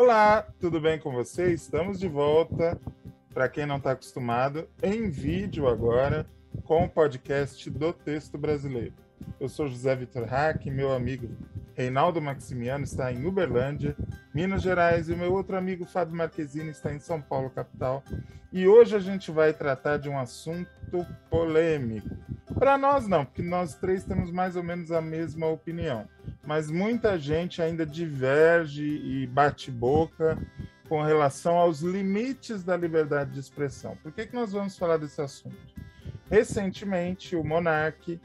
Olá, tudo bem com você? Estamos de volta, para quem não está acostumado, em vídeo agora, com o podcast do Texto Brasileiro. Eu sou José Vitor Hack, meu amigo Reinaldo Maximiano está em Uberlândia, Minas Gerais, e o meu outro amigo Fábio Marquezine está em São Paulo, capital. E hoje a gente vai tratar de um assunto polêmico. Para nós não, porque nós três temos mais ou menos a mesma opinião, mas muita gente ainda diverge e bate boca com relação aos limites da liberdade de expressão. Por que, que nós vamos falar desse assunto? Recentemente, o Monarque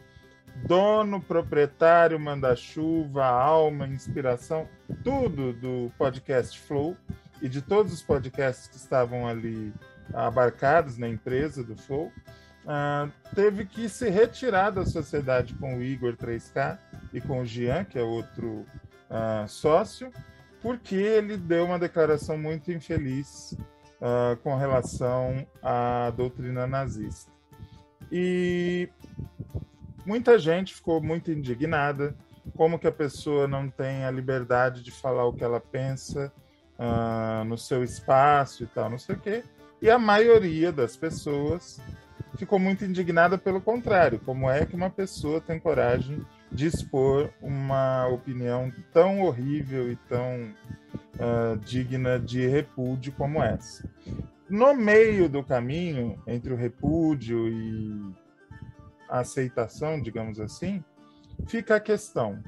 dono, proprietário, manda-chuva, alma, inspiração, tudo do podcast Flow e de todos os podcasts que estavam ali abarcados na empresa do Flow, uh, teve que se retirar da sociedade com o Igor 3K e com o Jean, que é outro uh, sócio, porque ele deu uma declaração muito infeliz uh, com relação à doutrina nazista. E muita gente ficou muito indignada, como que a pessoa não tem a liberdade de falar o que ela pensa uh, no seu espaço e tal, não sei o quê. E a maioria das pessoas ficou muito indignada pelo contrário, como é que uma pessoa tem coragem de expor uma opinião tão horrível e tão uh, digna de repúdio como essa. No meio do caminho entre o repúdio e aceitação, digamos assim, fica a questão: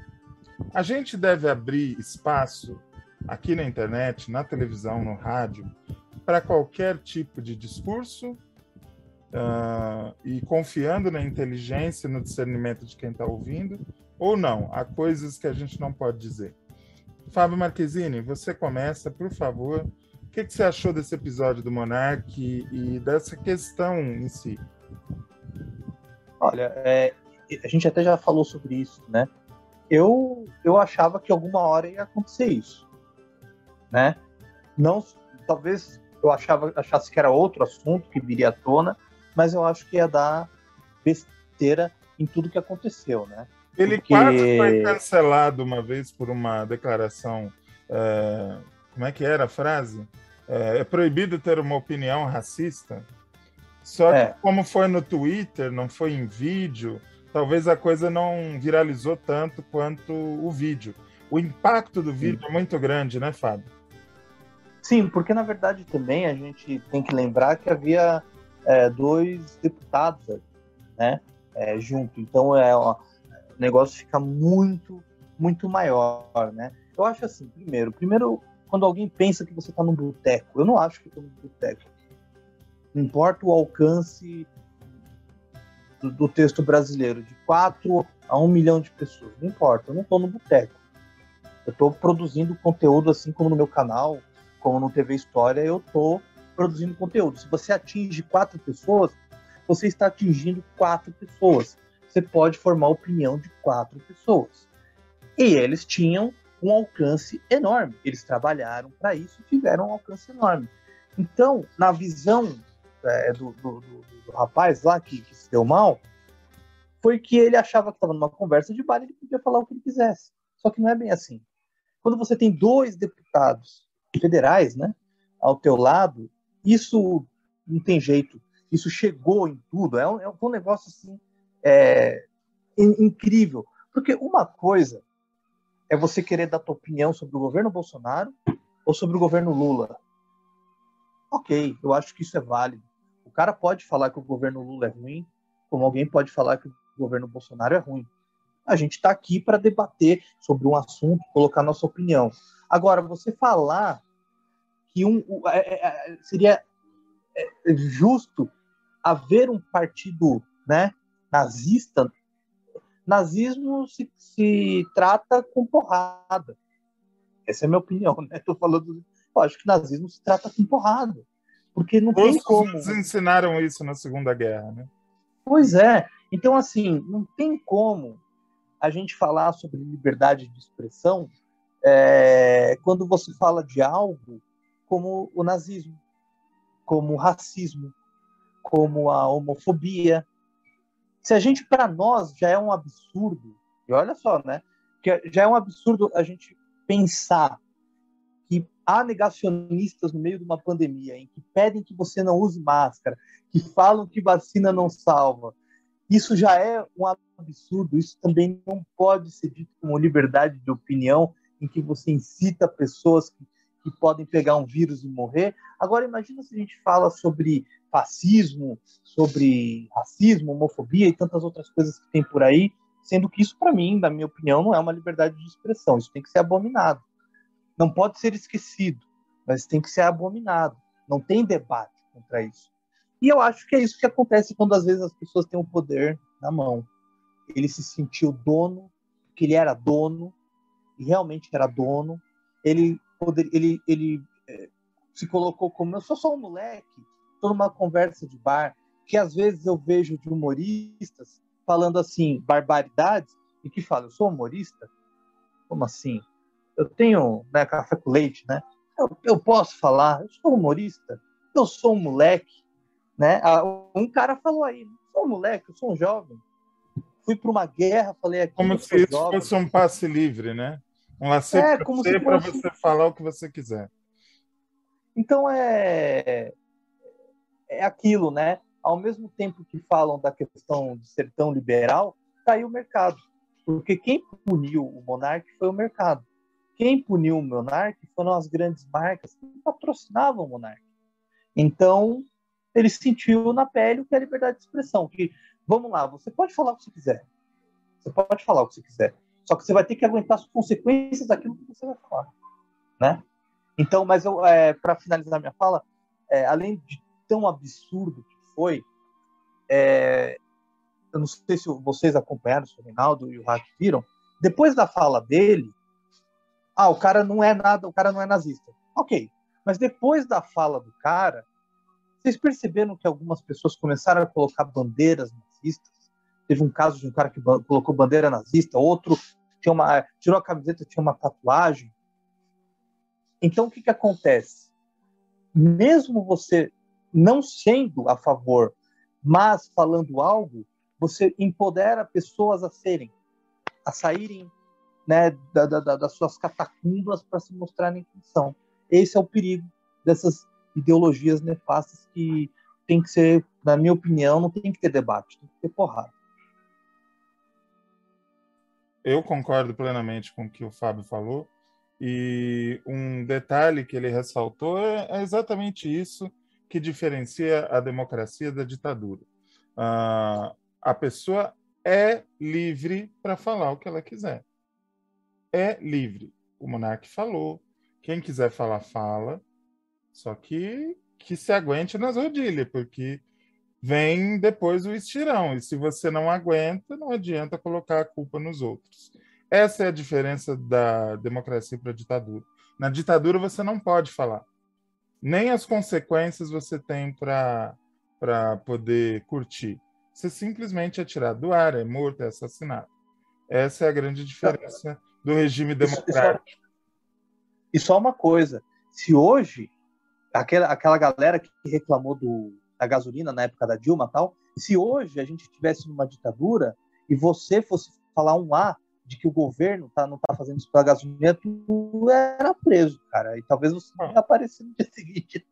a gente deve abrir espaço aqui na internet, na televisão, no rádio, para qualquer tipo de discurso uh, e confiando na inteligência, no discernimento de quem está ouvindo, ou não? Há coisas que a gente não pode dizer. Fábio Marquezine, você começa, por favor. O que, que você achou desse episódio do Monark e dessa questão em si? Olha, é, a gente até já falou sobre isso, né? Eu, eu achava que alguma hora ia acontecer isso, né? Não, talvez eu achava, achasse que era outro assunto que viria à tona, mas eu acho que ia dar besteira em tudo que aconteceu, né? Ele Porque... quase foi cancelado uma vez por uma declaração. É, como é que era a frase? É, é proibido ter uma opinião racista. Só que, é. como foi no Twitter, não foi em vídeo, talvez a coisa não viralizou tanto quanto o vídeo. O impacto do vídeo Sim. é muito grande, né, Fábio? Sim, porque na verdade também a gente tem que lembrar que havia é, dois deputados né, é, junto. Então é, ó, o negócio fica muito, muito maior, né? Eu acho assim, primeiro, primeiro, quando alguém pensa que você está num boteco, eu não acho que estou num boteco. Não importa o alcance do, do, texto brasileiro, de 4 a 1 milhão de pessoas. Não importa, eu não estou no boteco. Eu estou produzindo conteúdo assim como no meu canal, como no TV História, eu estou produzindo conteúdo. Se você atinge quatro pessoas, você está atingindo quatro pessoas. Você pode formar a opinião de quatro pessoas. E eles tinham um alcance enorme. Eles trabalharam para isso e tiveram um alcance enorme. Então, na visão é, do, do, do, do, rapaz lá que, que, se deu mal foi que ele achava que estava numa conversa de bar e ele podia falar o que ele quisesse. Só que não é bem assim. Quando você tem dois deputados federais, né, ao teu lado, isso não tem jeito. Isso chegou em tudo. É um, é um negócio assim é, incrível. Porque uma coisa é você querer dar tua opinião sobre o governo Bolsonaro ou sobre o governo Lula. Ok, eu acho que isso é válido cara pode falar que o governo Lula é ruim, como alguém pode falar que o governo Bolsonaro é ruim. A gente está aqui para debater sobre um assunto, colocar nossa opinião. Agora, você falar que um, é, é, é, seria justo haver um partido né, nazista, nazismo se, se trata com porrada. Essa é a minha opinião, né? Tô falando, acho que nazismo se trata com porrada. Porque não tem como. Eles ensinaram isso na Segunda Guerra, né? Pois é. Então, assim, não tem como a gente falar sobre liberdade de expressão é, quando você fala de algo como o nazismo, como o racismo, como a homofobia. Se a gente, para nós, já é um absurdo, e olha só, né? Que já é um absurdo a gente pensar há negacionistas no meio de uma pandemia em que pedem que você não use máscara, que falam que vacina não salva, isso já é um absurdo. Isso também não pode ser dito como liberdade de opinião, em que você incita pessoas que, que podem pegar um vírus e morrer. Agora, imagina se a gente fala sobre fascismo, sobre racismo, homofobia e tantas outras coisas que tem por aí, sendo que isso, para mim, na minha opinião, não é uma liberdade de expressão. Isso tem que ser abominado. Não pode ser esquecido, mas tem que ser abominado. Não tem debate contra isso. E eu acho que é isso que acontece quando às vezes as pessoas têm o poder na mão. Ele se sentiu dono, porque ele era dono, e realmente era dono. Ele, poder, ele, ele é, se colocou como eu sou só um moleque, estou numa conversa de bar, que às vezes eu vejo de humoristas falando assim, barbaridades, e que falam, eu sou humorista? Como assim? Eu tenho né, café com leite, né? Eu, eu posso falar, eu sou humorista, eu sou um moleque, né? Ah, um cara falou aí, sou um moleque, eu sou um jovem. Fui para uma guerra, falei aqui. Como se isso jovem. fosse um passe livre, né? Um lacer é, para você, fosse... você falar o que você quiser. Então é é aquilo, né? Ao mesmo tempo que falam da questão de ser tão liberal, caiu tá o mercado. Porque quem puniu o monarca foi o mercado. Quem puniu o monarca foram as grandes marcas que patrocinavam o monarca. Então, ele sentiu na pele o que é liberdade de expressão. Que, vamos lá, você pode falar o que você quiser. Você pode falar o que você quiser. Só que você vai ter que aguentar as consequências daquilo que você vai falar. Né? Então, mas eu, é, para finalizar minha fala, é, além de tão absurdo que foi, é, eu não sei se vocês acompanharam, se o Reinaldo e o Hack viram, depois da fala dele, ah, o cara não é nada, o cara não é nazista. Ok, mas depois da fala do cara, vocês perceberam que algumas pessoas começaram a colocar bandeiras nazistas? Teve um caso de um cara que colocou bandeira nazista, outro tinha uma, tirou a camiseta, tinha uma tatuagem. Então, o que, que acontece? Mesmo você não sendo a favor, mas falando algo, você empodera pessoas a serem, a saírem né, da, da, das suas catacumbas para se mostrarem quem são. Esse é o perigo dessas ideologias nefastas que tem que ser, na minha opinião, não tem que ter debate, tem que ter porrada. Eu concordo plenamente com o que o Fábio falou. E um detalhe que ele ressaltou é, é exatamente isso que diferencia a democracia da ditadura. Uh, a pessoa é livre para falar o que ela quiser. É livre. O monarca falou. Quem quiser falar, fala. Só que que se aguente nas rodilhas, porque vem depois o estirão. E se você não aguenta, não adianta colocar a culpa nos outros. Essa é a diferença da democracia para a ditadura. Na ditadura você não pode falar. Nem as consequências você tem para poder curtir. Você simplesmente é tirado do ar, é morto, é assassinado. Essa é a grande diferença do regime democrático. E só uma coisa: se hoje aquela, aquela galera que reclamou do, da gasolina na época da Dilma tal, se hoje a gente tivesse numa ditadura e você fosse falar um A de que o governo tá, não está fazendo isso pela gasolina, tu era preso, cara. E talvez você não ia aparecer no dia seguinte.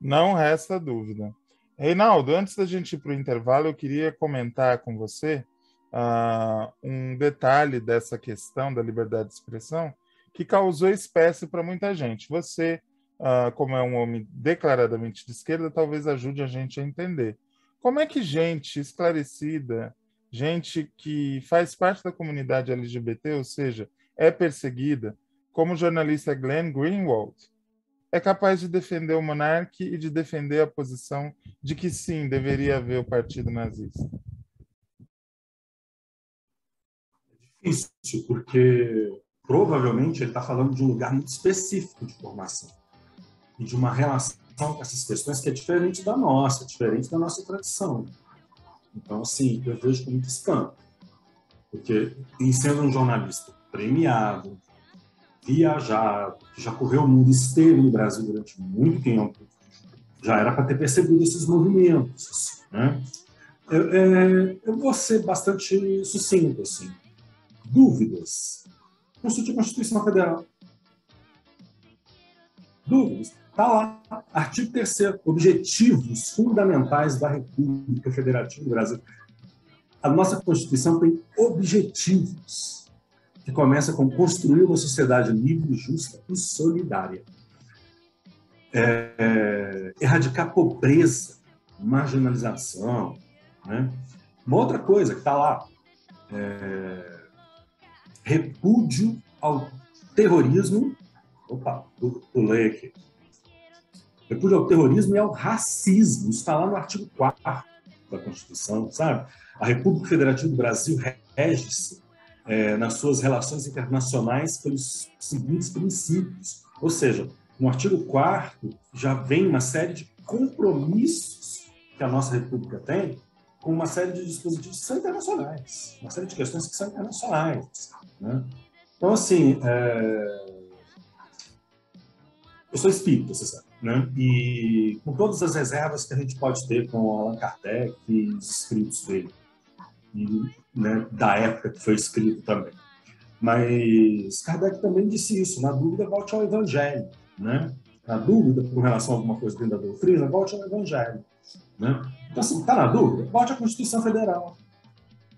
Não resta dúvida. Reinaldo, antes da gente ir para o intervalo, eu queria comentar com você uh, um detalhe dessa questão da liberdade de expressão que causou espécie para muita gente. Você uh, como é um homem declaradamente de esquerda, talvez ajude a gente a entender. Como é que gente esclarecida, gente que faz parte da comunidade LGBT, ou seja, é perseguida, como o jornalista Glenn Greenwald, é capaz de defender o monarca e de defender a posição de que sim, deveria haver o partido nazista? Difícil, porque provavelmente ele está falando de um lugar muito específico de formação e de uma relação com essas questões que é diferente da nossa, diferente da nossa tradição. Então, assim, eu vejo com muito espanto. Porque, em sendo um jornalista premiado, viajado, que já correu o mundo, esteve no Brasil durante muito tempo, já era para ter percebido esses movimentos. Assim, né? eu, é, eu vou ser bastante sucinto. Assim. Dúvidas? Consulte a Constituição Federal Dúvidas? Está lá, artigo 3 Objetivos fundamentais da República Federativa do Brasil. A nossa Constituição tem objetivos, que começa com construir uma sociedade livre, justa e solidária. É, é, erradicar pobreza, marginalização. Né? Uma outra coisa que está lá, é, repúdio ao terrorismo. Opa, pulei aqui. Repúdio ao terrorismo e ao racismo. Isso está lá no artigo 4 da Constituição, sabe? A República Federativa do Brasil rege-se é, nas suas relações internacionais pelos seguintes princípios. Ou seja, no artigo 4 já vem uma série de compromissos que a nossa República tem com uma série de dispositivos que são internacionais, uma série de questões que são internacionais. Né? Então, assim, é... eu sou espírita, você sabe, né? e com todas as reservas que a gente pode ter com Allan Kardec e os escritos dele, e, né, da época que foi escrito também. Mas Kardec também disse isso, na dúvida, volte ao Evangelho. Né? Na dúvida com relação a alguma coisa dentro da doutrina, volte ao Evangelho. Né? Então, assim, está na dúvida? Volte à Constituição Federal.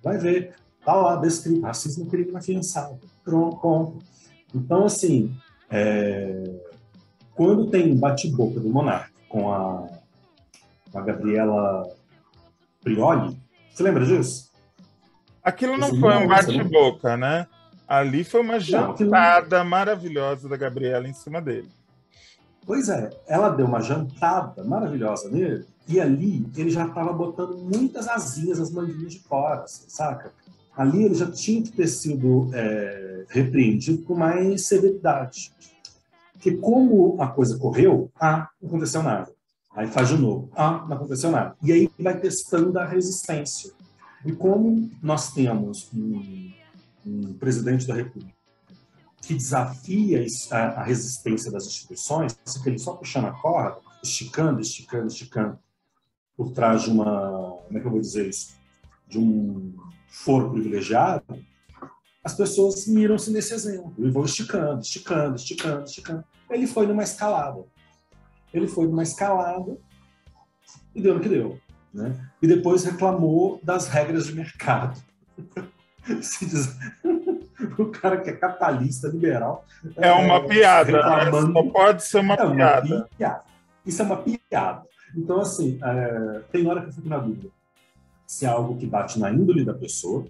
Vai ver. Está lá descrito. Racismo crime afiançado. Pronto. Então, assim, é... quando tem bate-boca do monarca com a, a Gabriela Prioli, você lembra disso? Aquilo não foi um bate-boca, né? Ali foi uma jantada não, maravilhosa da Gabriela em cima dele. Pois é, ela deu uma jantada maravilhosa nele e ali ele já estava botando muitas asinhas nas manguinhas de fora, assim, saca? Ali ele já tinha que ter sido é, repreendido com mais severidade. Porque como a coisa correu, ah, não aconteceu nada. Aí faz de novo, ah, não aconteceu nada. E aí vai testando a resistência. E como nós temos um, um presidente da República que desafia a, resistência das instituições, fica ele só puxando a corda, esticando, esticando, esticando, por trás de uma, como é que eu vou dizer isso, de um foro privilegiado, as pessoas miram-se nesse exemplo e vão esticando, esticando, esticando, esticando. Ele foi numa escalada. Ele foi numa escalada e deu no que deu. Né? E depois reclamou das regras de mercado. o cara que é capitalista, liberal. É uma é, piada, né? reclamando... Só pode ser uma, é uma piada. piada. Isso é uma piada. Então, assim, é... tem hora que eu fico na dúvida se é algo que bate na índole da pessoa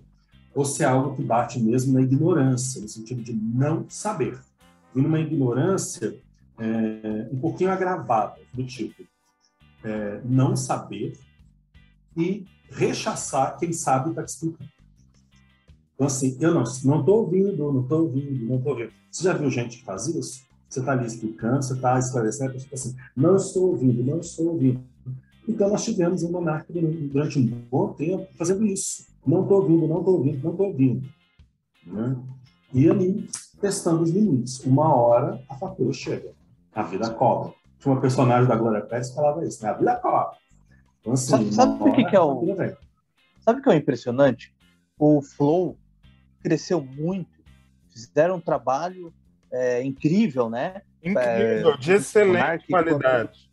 ou se é algo que bate mesmo na ignorância, no sentido de não saber. E numa ignorância é, um pouquinho agravada, do tipo, é, não saber e rechaçar quem sabe está te explicando. Então, assim, eu não estou ouvindo, não estou ouvindo, não estou ouvindo. Você já viu gente que faz isso? Você está ali explicando, você está esclarecendo, a pessoa assim, não estou ouvindo, não estou ouvindo. Então, nós tivemos um monarca durante um bom tempo fazendo isso. Não estou ouvindo, não estou ouvindo, não estou ouvindo. Né? E ali, testando os limites. Uma hora, a fatura chega. A vida cobra. Tinha uma personagem da Glória Pérez que falava isso, né? A vida cobra. Então, assim, sabe, sabe o que, que é o... Sabe o que é o impressionante? O Flow cresceu muito, fizeram um trabalho é, incrível, né? Incrível, é, de excelente qualidade.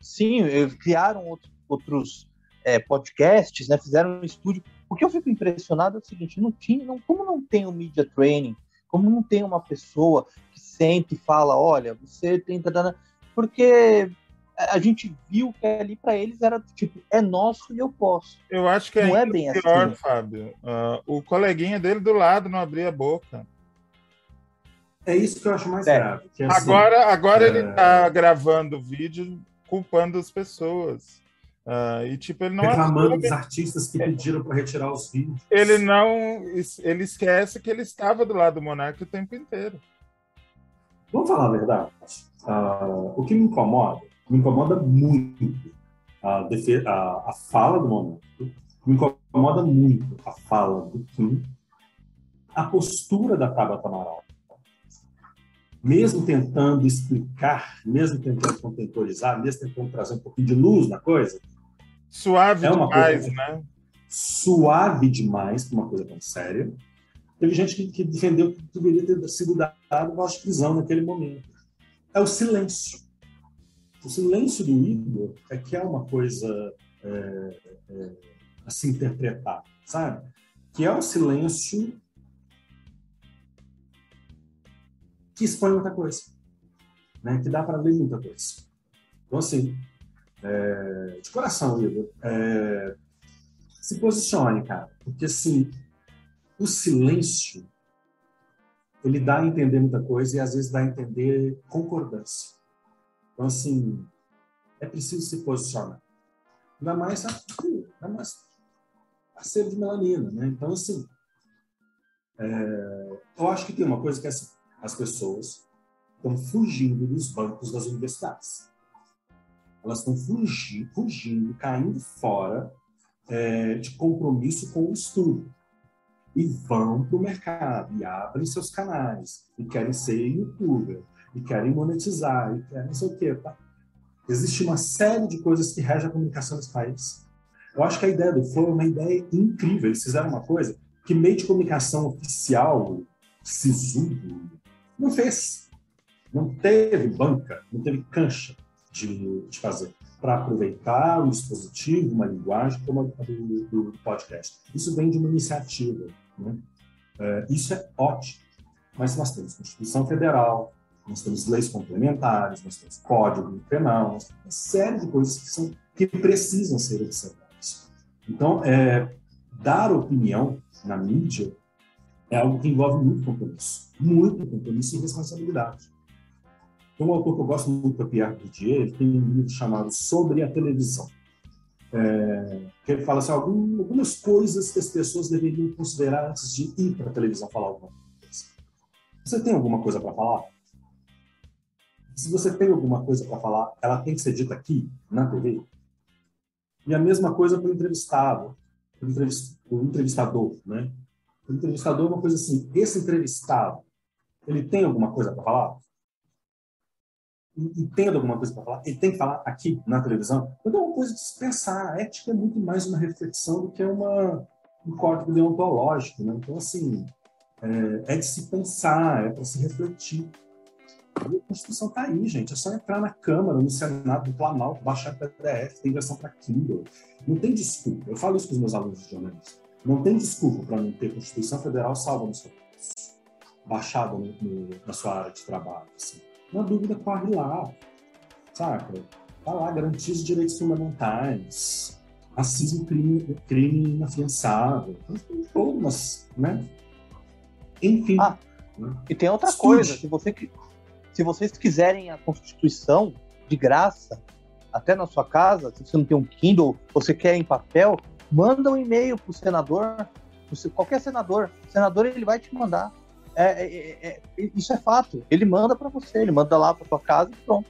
Sim, criaram outros, outros é, podcasts, né? Fizeram um estúdio. O que eu fico impressionado é o seguinte: não tinha, não, como não tem o um media training, como não tem uma pessoa que sente e fala, olha, você tem porque a gente viu que ali para eles era tipo, é nosso e eu posso. Eu acho que é, não é bem pior, assim. Fábio. Uh, o coleguinha dele do lado não abria a boca. É isso que eu acho mais é. grave. É assim, agora agora é... ele tá gravando vídeo culpando as pessoas. Uh, e tipo, ele não reclamando dos artistas que pediram para retirar os vídeos. Ele não, ele esquece que ele estava do lado do monarca o tempo inteiro. Vamos falar a verdade. Uh, o que me incomoda me incomoda muito a, a, a fala do momento, me incomoda muito a fala do Kim, a postura da Tabata Amaral. Mesmo tentando explicar, mesmo tentando contemporizar, mesmo tentando trazer um pouquinho de luz na coisa. Suave é demais, coisa, né? Suave demais para uma coisa tão séria. Teve gente que, que defendeu que deveria ter sido dado de prisão naquele momento. é o silêncio. O silêncio do Igor é que é uma coisa é, é, a se interpretar, sabe? Que é o silêncio que expõe muita coisa, né? Que dá para ler muita coisa. Então, assim, é, de coração, Igor, é, se posicione, cara, porque assim, o silêncio ele dá a entender muita coisa e às vezes dá a entender concordância. Então, assim, é preciso se posicionar. Ainda mais ainda mais ser de melanina, né? Então, assim, é, eu acho que tem uma coisa que é assim, as pessoas estão fugindo dos bancos das universidades. Elas estão fugindo, fugindo, caindo fora é, de compromisso com o estudo e vão para o mercado e abrem seus canais e querem ser youtuber e querem monetizar e querem não sei o quê. Tá? Existe uma série de coisas que regem a comunicação nesse país. Eu acho que a ideia do Flow é uma ideia incrível. Eles fizeram uma coisa que meio de comunicação oficial, sisudo, não fez. Não teve banca, não teve cancha de, de fazer para aproveitar um dispositivo, uma linguagem como a do, do podcast. Isso vem de uma iniciativa. Né? É, isso é ótimo. Mas nós temos Constituição Federal, nós temos leis complementares, nós temos Código Penal, nós temos uma série de coisas que, são, que precisam ser observadas. Então, é, dar opinião na mídia é algo que envolve muito compromisso, muito compromisso e responsabilidade. Tem um autor que eu gosto muito, é Pierre Bourdieu, ele tem um livro chamado Sobre a Televisão. É, que ele fala assim, algumas coisas que as pessoas deveriam considerar antes de ir para a televisão falar alguma coisa. Você tem alguma coisa para falar? Se você tem alguma coisa para falar, ela tem que ser dita aqui, na TV. E a mesma coisa para o entrevistado, o entrevistador, né? O entrevistador é uma coisa assim, esse entrevistado, ele tem alguma coisa para falar? entenda alguma coisa para falar, ele tem que falar aqui na televisão. Então é uma coisa de se pensar. A ética é muito mais uma reflexão do que uma, um código deontológico. Né? Então, assim, é, é de se pensar, é para se refletir. E a Constituição está aí, gente. É só entrar na Câmara, no Senado, do Planalto, baixar PDF, tem versão para Kindle. Não tem desculpa. Eu falo isso com os meus alunos de jornalismo. Não tem desculpa para não ter Constituição Federal salva no seu baixada no, no, na sua área de trabalho. Assim. Na dúvida, corre lá, saca? Tá lá, garantia os direitos fundamentais, racismo, crime, crime inafiançável, todas, né? Enfim. Ah, né? E tem outra Estude. coisa, se, você, se vocês quiserem a Constituição de graça, até na sua casa, se você não tem um Kindle, você quer em papel, manda um e-mail para o senador, qualquer senador, o senador ele vai te mandar. É, é, é, é, isso é fato. Ele manda para você, ele manda lá para sua casa e pronto.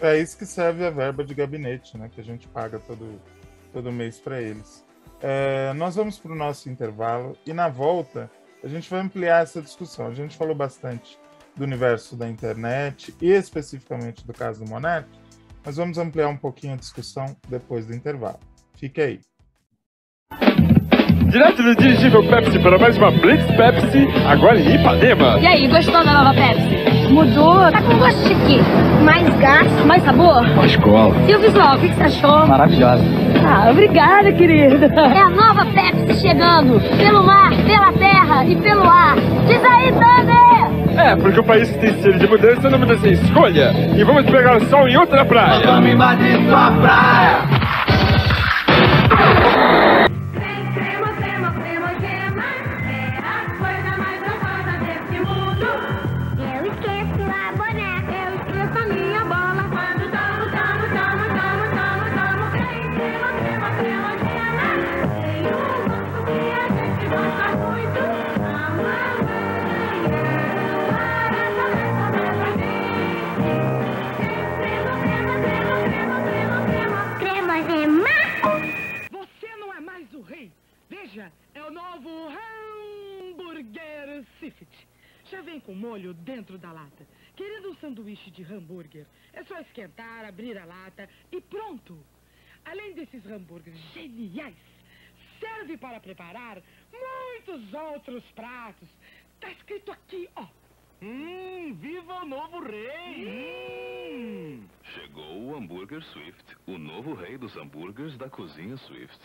É isso que serve a verba de gabinete, né? Que a gente paga todo, todo mês para eles. É, nós vamos para o nosso intervalo e na volta a gente vai ampliar essa discussão. A gente falou bastante do universo da internet e especificamente do caso do Monark, mas vamos ampliar um pouquinho a discussão depois do intervalo. Fique aí. Direto do dirigível Pepsi para mais uma Blitz Pepsi, agora em Ipanema. E aí, gostou da nova Pepsi? Mudou, tá com gosto de quê? Mais gás, mais sabor? Mais cola. E o visual, o que, que você achou? Maravilhosa. Ah, obrigada, querida. É a nova Pepsi chegando, pelo mar, pela terra e pelo ar. Diz aí, Thunder! É, porque o país tem sede de mudança não muda sem escolha. E vamos pegar o sol em outra praia. Vamos invadir sua praia. Já vem com molho dentro da lata. Querendo um sanduíche de hambúrguer, é só esquentar, abrir a lata e pronto. Além desses hambúrgueres geniais, serve para preparar muitos outros pratos. Tá escrito aqui, ó. Hum, viva o novo rei! hambúrguer Swift, o novo rei dos hambúrgueres da cozinha Swift.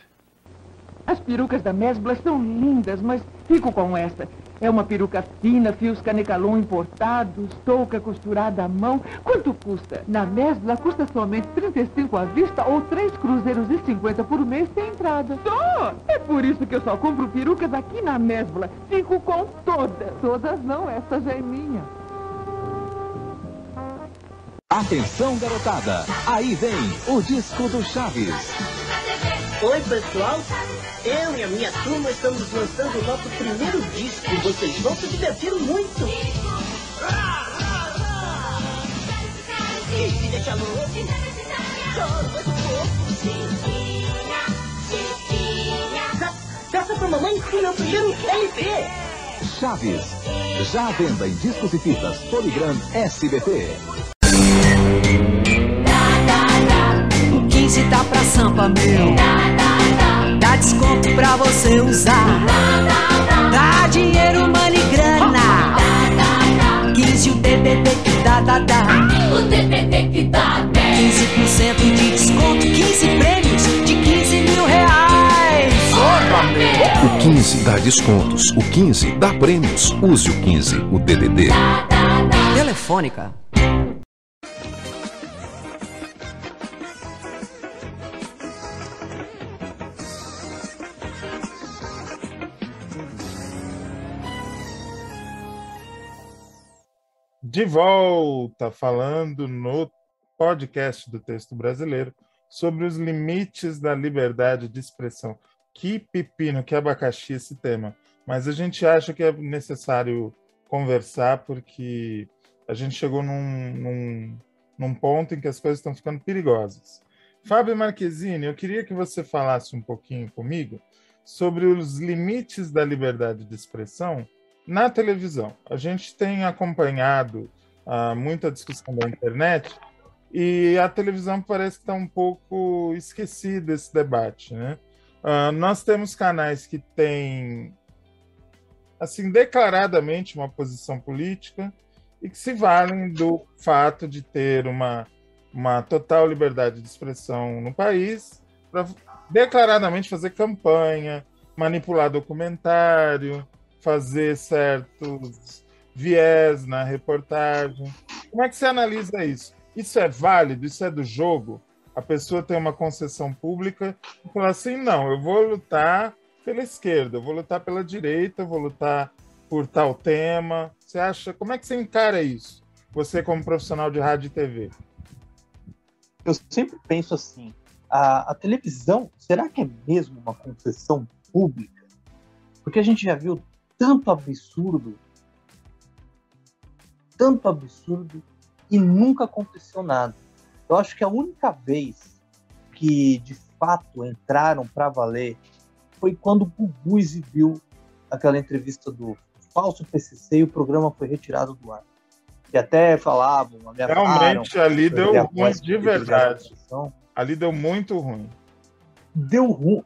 As perucas da Mesbla são lindas, mas fico com esta. É uma peruca fina, fios canecalon importados, touca costurada à mão. Quanto custa? Na Mesbla custa somente 35 à vista ou 3 cruzeiros e 50 por mês sem entrada. Só! É por isso que eu só compro perucas aqui na Mesbla. Fico com todas. Todas não, esta já é minha. Atenção, garotada! Aí vem o disco do Chaves. Oi, pessoal. Eu e a minha turma estamos lançando o nosso primeiro disco. Vocês vão se divertir muito. E se deixa louco. Choro muito pouco. Peça pra mamãe o meu primeiro LP. Chaves. Já à venda em discos e fitas Poligram SBT. O 15 tá pra sampa, meu. Você usar. Dá dinheiro, money, grana. 15 o TTT que dá, dá, dá. O TTT que dá 15% de desconto, 15 prêmios de 15 mil reais. O 15 dá descontos. O 15 dá prêmios. Use o 15, o DDD. Telefônica. De volta, falando no podcast do texto brasileiro sobre os limites da liberdade de expressão. Que pepino, que abacaxi esse tema. Mas a gente acha que é necessário conversar porque a gente chegou num, num, num ponto em que as coisas estão ficando perigosas. Fábio Marquezine, eu queria que você falasse um pouquinho comigo sobre os limites da liberdade de expressão na televisão. A gente tem acompanhado uh, muita discussão da internet e a televisão parece que está um pouco esquecida esse debate, né? Uh, nós temos canais que têm, assim, declaradamente uma posição política e que se valem do fato de ter uma, uma total liberdade de expressão no país para declaradamente fazer campanha, manipular documentário, fazer certos viés na reportagem. Como é que você analisa isso? Isso é válido? Isso é do jogo? A pessoa tem uma concessão pública e fala assim: não, eu vou lutar pela esquerda, eu vou lutar pela direita, eu vou lutar por tal tema. Você acha? Como é que você encara isso? Você, como profissional de rádio e TV? Eu sempre penso assim: a, a televisão, será que é mesmo uma concessão pública? Porque a gente já viu tanto absurdo, tanto absurdo, e nunca aconteceu nada. Eu acho que a única vez que de fato entraram para valer foi quando o Gugu exibiu aquela entrevista do falso PCC e o programa foi retirado do ar. E até falavam, Realmente ali deu ruim de verdade. Ali deu muito ruim. Deu ruim.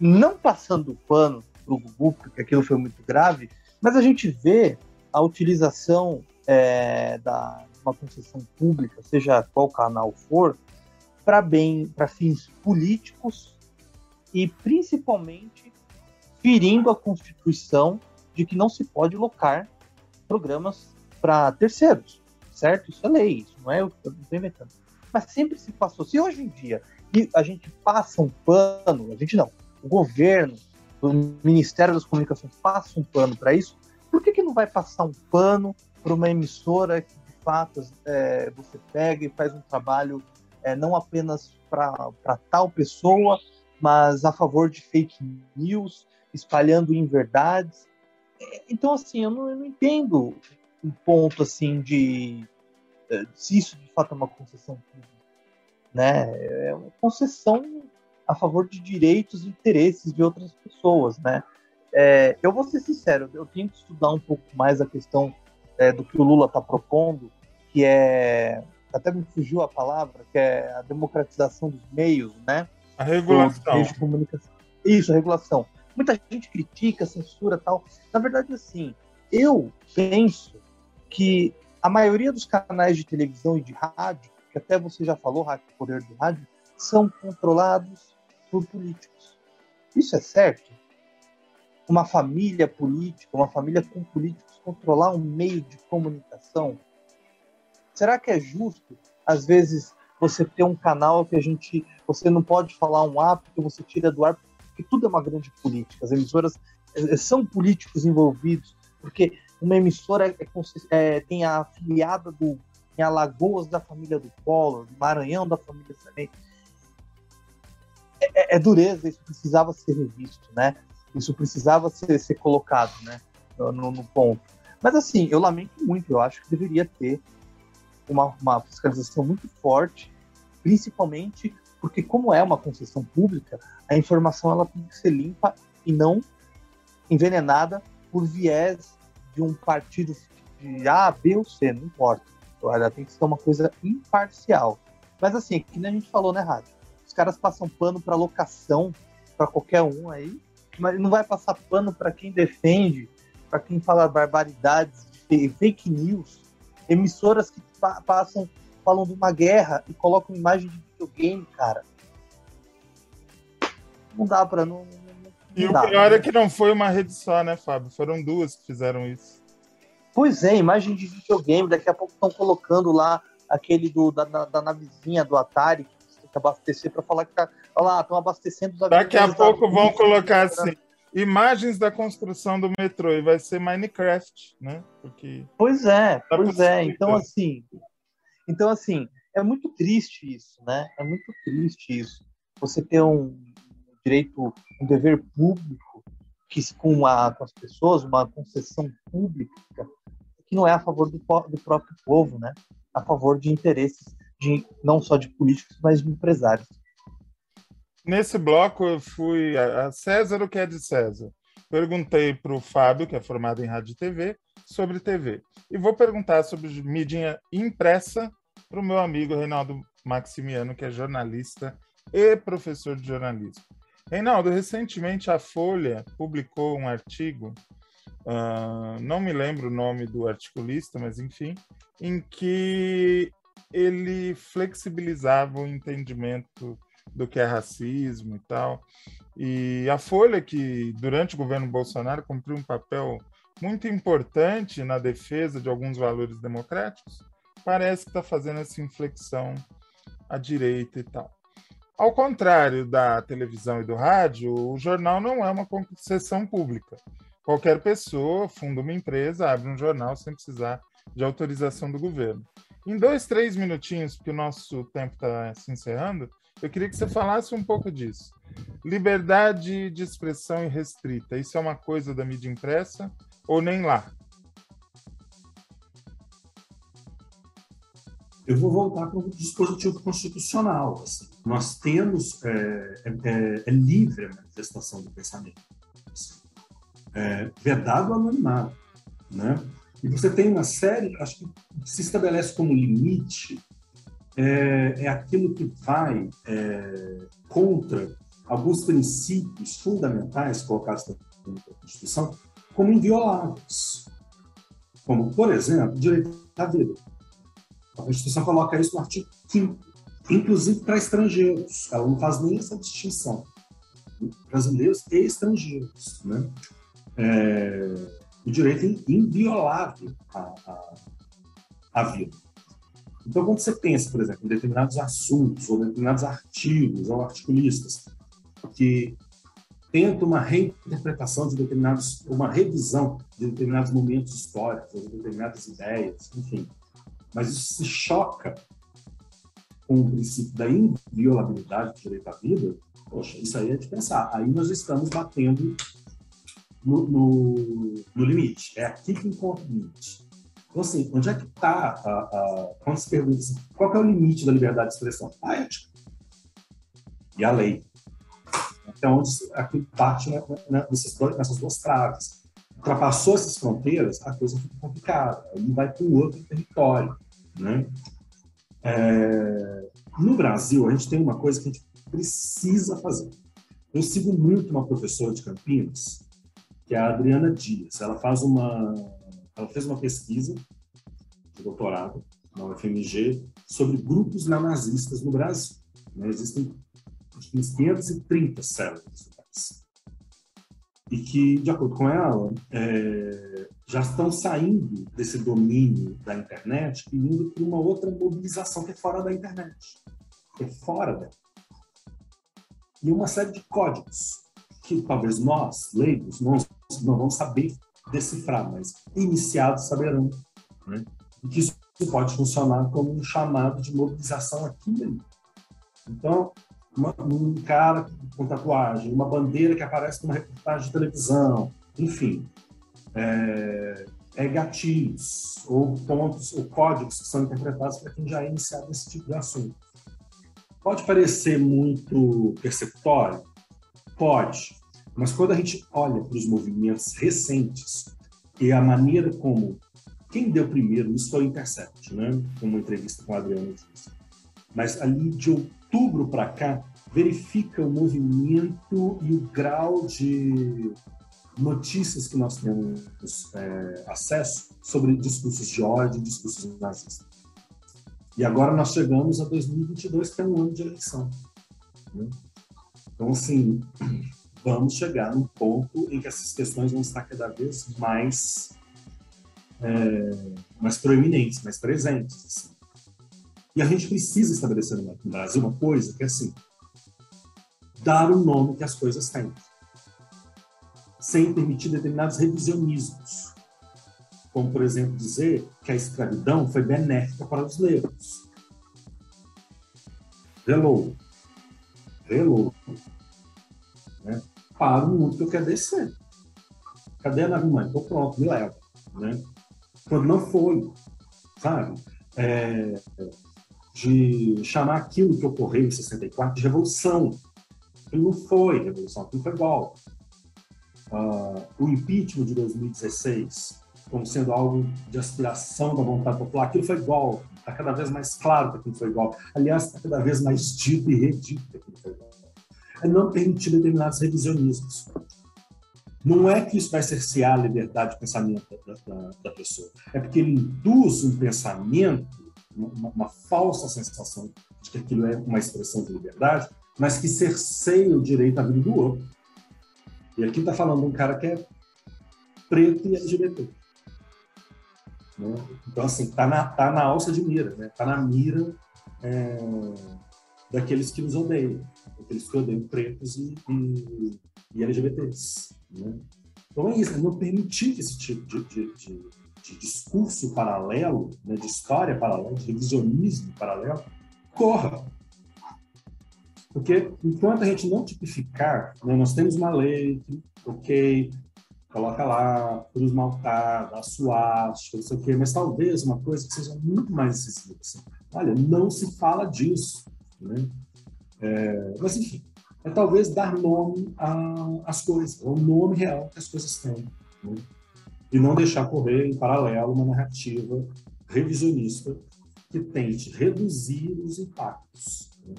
Não passando pano para o Gugu, porque aquilo foi muito grave, mas a gente vê a utilização é, da uma concessão pública, seja qual canal for, para bem, para fins políticos e principalmente ferindo a Constituição de que não se pode locar programas para terceiros, certo? Isso é lei, isso não é eu estou inventando. Mas sempre se passou. Se hoje em dia a gente passa um pano, a gente não, o governo o Ministério das Comunicações passa um pano para isso, por que, que não vai passar um pano para uma emissora que, de fato, é, você pega e faz um trabalho é, não apenas para tal pessoa, mas a favor de fake news, espalhando inverdades? É, então, assim, eu não, eu não entendo um ponto assim de é, se isso de fato é uma concessão pública. Né? É uma concessão a favor de direitos e interesses de outras pessoas, né? É, eu vou ser sincero, eu tenho que estudar um pouco mais a questão é, do que o Lula está propondo, que é até me fugiu a palavra, que é a democratização dos meios, né? A regulação. De comunicação. Isso, a regulação. Muita gente critica, censura tal. Na verdade, assim, eu penso que a maioria dos canais de televisão e de rádio que até você já falou, o poder do rádio, são controlados por políticos. Isso é certo? Uma família política, uma família com políticos controlar um meio de comunicação? Será que é justo, às vezes, você ter um canal que a gente. Você não pode falar um A porque você tira do ar, porque tudo é uma grande política. As emissoras eh, são políticos envolvidos, porque uma emissora é, é, é, tem a afiliada do em Alagoas da família do Collor, Maranhão da família também. É, é, é, dureza, isso precisava ser revisto, né? Isso precisava ser, ser colocado, né? No, no, ponto. Mas assim, eu lamento muito, eu acho que deveria ter uma, uma fiscalização muito forte, principalmente porque como é uma concessão pública, a informação ela tem que ser limpa e não envenenada por viés de um partido de A, B ou C, não importa. Ela tem que ser uma coisa imparcial. Mas assim, que nem a gente falou, né, Rádio? Caras passam pano para locação para qualquer um aí, mas não vai passar pano para quem defende, para quem fala barbaridades, fake news, emissoras que pa passam falam de uma guerra e colocam imagem de videogame, cara. Não dá para não, não, E o pior é que não foi uma rede só, né, Fábio? Foram duas que fizeram isso. Pois é, imagem de videogame. Daqui a pouco estão colocando lá aquele do, da, da, da navezinha do Atari que abastecer para falar que tá. Olha lá, estão abastecendo os Daqui a pouco vão colocar assim. Imagens da construção do metrô e vai ser Minecraft, né? Porque pois é, pois é. Então assim, então assim, é muito triste isso, né? É muito triste isso. Você ter um direito, um dever público que com, a, com as pessoas, uma concessão pública que não é a favor do, do próprio povo, né? A favor de interesses de não só de políticos, mas de empresários. Nesse bloco eu fui a César o que é de César. Perguntei para o Fábio, que é formado em rádio e TV, sobre TV. E vou perguntar sobre mídia impressa para o meu amigo Reinaldo Maximiano, que é jornalista e professor de jornalismo. Reinaldo, recentemente a Folha publicou um artigo uh, não me lembro o nome do articulista, mas enfim, em que ele flexibilizava o entendimento do que é racismo e tal. E a Folha, que durante o governo Bolsonaro cumpriu um papel muito importante na defesa de alguns valores democráticos, parece que está fazendo essa inflexão à direita e tal. Ao contrário da televisão e do rádio, o jornal não é uma concessão pública. Qualquer pessoa funda uma empresa, abre um jornal sem precisar de autorização do governo. Em dois, três minutinhos, porque o nosso tempo está se encerrando, eu queria que você falasse um pouco disso. Liberdade de expressão irrestrita, isso é uma coisa da mídia impressa ou nem lá? Eu vou voltar para o dispositivo constitucional. Assim. Nós temos, é, é, é livre a manifestação do pensamento é, vedado anonimato, né? E você tem uma série, acho que se estabelece como limite é, é aquilo que vai é, contra alguns princípios fundamentais colocados na Constituição como invioláveis. Como, por exemplo, direito à vida. A Constituição coloca isso no artigo 5 inclusive para estrangeiros. Ela não faz nem essa distinção. Brasileiros e estrangeiros. Né? é, o direito inviolável à, à, à vida. Então, quando você pensa, por exemplo, em determinados assuntos, ou determinados artigos, ou articulistas, que tentam uma reinterpretação de determinados, uma revisão de determinados momentos históricos, ou de determinadas ideias, enfim, mas isso se choca com o princípio da inviolabilidade do direito à vida, poxa, isso aí é de pensar. Aí nós estamos batendo no, no, no limite. É aqui que encontra o limite. Então, assim, onde é que está, quando se pergunta assim, qual é o limite da liberdade de expressão? A ética e a lei. Então, onde aqui parte né, né, nessas, dois, nessas duas traves. Ultrapassou essas fronteiras, a coisa fica complicada. Aí vai para um outro território. Né? É, no Brasil, a gente tem uma coisa que a gente precisa fazer. Eu sigo muito uma professora de Campinas, que é a Adriana Dias. Ela faz uma, ela fez uma pesquisa de doutorado na UFMG, sobre grupos neonazistas no Brasil. Né? Existem uns 530 células no. E que, de acordo com ela, é, já estão saindo desse domínio da internet e indo para uma outra mobilização que é fora da internet, que é fora dela. E uma série de códigos que talvez nós, leigos, não, não vamos saber decifrar, mas iniciados saberão. Né? E que isso pode funcionar como um chamado de mobilização aqui ali. Então, uma, um cara com tatuagem, uma bandeira que aparece numa reportagem de televisão, enfim, é, é gatilhos ou pontos ou códigos que são interpretados para quem já é iniciado nesse tipo de assunto. Pode parecer muito perceptório? Pode. Mas quando a gente olha para os movimentos recentes e a maneira como quem deu primeiro, isso foi o Intercept, né? Uma entrevista com a Adriana disse. Mas ali de outubro para cá, verifica o movimento e o grau de notícias que nós temos é, acesso sobre discursos de ódio, discursos nazistas. E agora nós chegamos a 2022, que é um ano de eleição. Né? Então, assim, vamos chegar num ponto em que essas questões vão estar cada vez mais, é, mais proeminentes, mais presentes. Assim. E a gente precisa estabelecer no Brasil uma coisa que é assim, dar o nome que as coisas têm, sem permitir determinados revisionismos. Como, por exemplo, dizer que a escravidão foi benéfica para os negros. Hello. Hello. Né? Para o mundo que eu quero descer. Cadê a nave mãe? Estou pronto, me leva. Né? Quando não foi, sabe? É, de chamar aquilo que ocorreu em 64 de revolução. Não foi revolução, aquilo foi golpe. Uh, o impeachment de 2016 como sendo algo de aspiração da vontade popular, aquilo foi golpe. Está cada vez mais claro que aquilo foi golpe. Aliás, está cada vez mais dito e redito que aquilo foi golpe. É não permitir determinados revisionismos. Não é que isso vai cercear a liberdade de pensamento da, da, da pessoa. É porque ele induz um pensamento, uma, uma falsa sensação de que aquilo é uma expressão de liberdade, mas que cerceia o direito à vida do outro. E aqui está falando um cara que é preto e LGBT. Né? Então, assim, está na, tá na alça de mira, está né? Tá na mira é, daqueles que nos odeiam, daqueles que odeiam pretos e, e, e LGBTs. Né? Então, é isso, é não permitir esse tipo de, de, de, de discurso paralelo, né? de história paralela, de revisionismo paralelo, corra. Porque enquanto a gente não tipificar, né, nós temos uma lei ok, coloca lá, cruz maltada, suástica, não sei o quê, mas talvez uma coisa que seja muito mais acessível. Assim. Olha, não se fala disso. Né? É, mas, enfim, é talvez dar nome às coisas, o nome real que as coisas têm. Né? E não deixar correr em paralelo uma narrativa revisionista que tente reduzir os impactos. Né?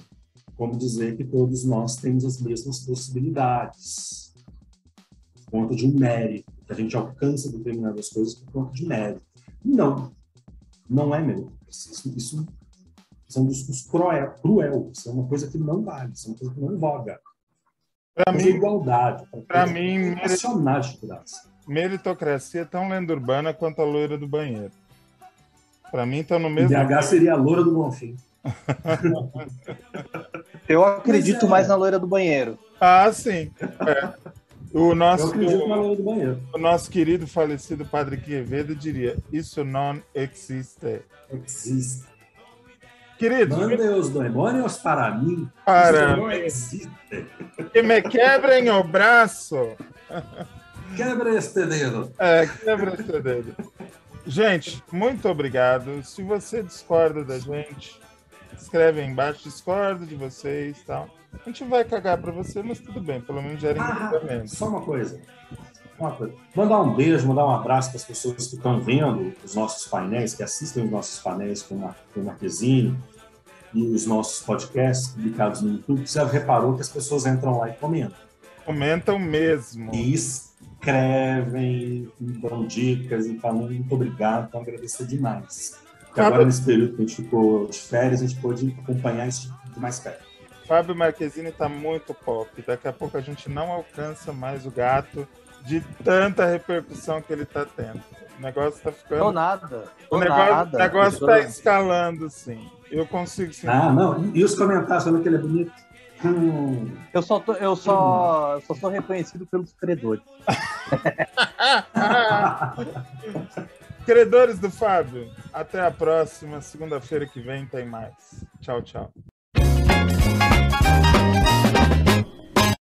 Como dizer que todos nós temos as mesmas possibilidades conta de um mérito, que a gente alcança determinadas coisas por conta de mérito. Não, não é mérito. Isso, isso, isso é um discurso cruel, cruel, isso é uma coisa que não vale, isso é uma coisa que não voga. Para mim, igualdade, para mim, de graça. Meritocracia é tão lenda urbana quanto a loira do banheiro. Para mim, está no mesmo. DH seria a loira do Bonfim. Eu acredito é. mais na loira do banheiro. Ah, sim. É. O nosso, o, o nosso querido falecido Padre Quevedo diria: Isso não existe. Existe. Querido. Mande os demônios para mim. Para. Que me quebrem o braço. Quebra este dedo. É, quebra este dedo. Gente, muito obrigado. Se você discorda da gente, escreve aí embaixo, discordo de vocês e tal. A gente vai cagar para você, mas tudo bem, pelo menos gera ah, Só uma coisa. uma coisa. Mandar um beijo, mandar um abraço para as pessoas que estão vendo os nossos painéis, que assistem os nossos painéis com, uma, com o Marquezine e os nossos podcasts publicados no YouTube. Você já reparou que as pessoas entram lá e comentam. Comentam mesmo. E escrevem, dão dicas e falam muito obrigado, então agradecer demais. Que agora, nesse período que a gente ficou de férias, a gente pôde acompanhar isso de mais perto. Fábio Marquezine tá muito pop. Daqui a pouco a gente não alcança mais o gato de tanta repercussão que ele tá tendo. O negócio tá ficando. Tô nada. O Tô negócio, nada. o negócio tá nada. escalando, sim. Eu consigo sim. Ah, não. E os comentários falando que ele é bonito? Hum. Eu só, tô, eu só, eu só sou reconhecido pelos credores. Credores do Fábio, até a próxima. Segunda-feira que vem tem mais. Tchau, tchau.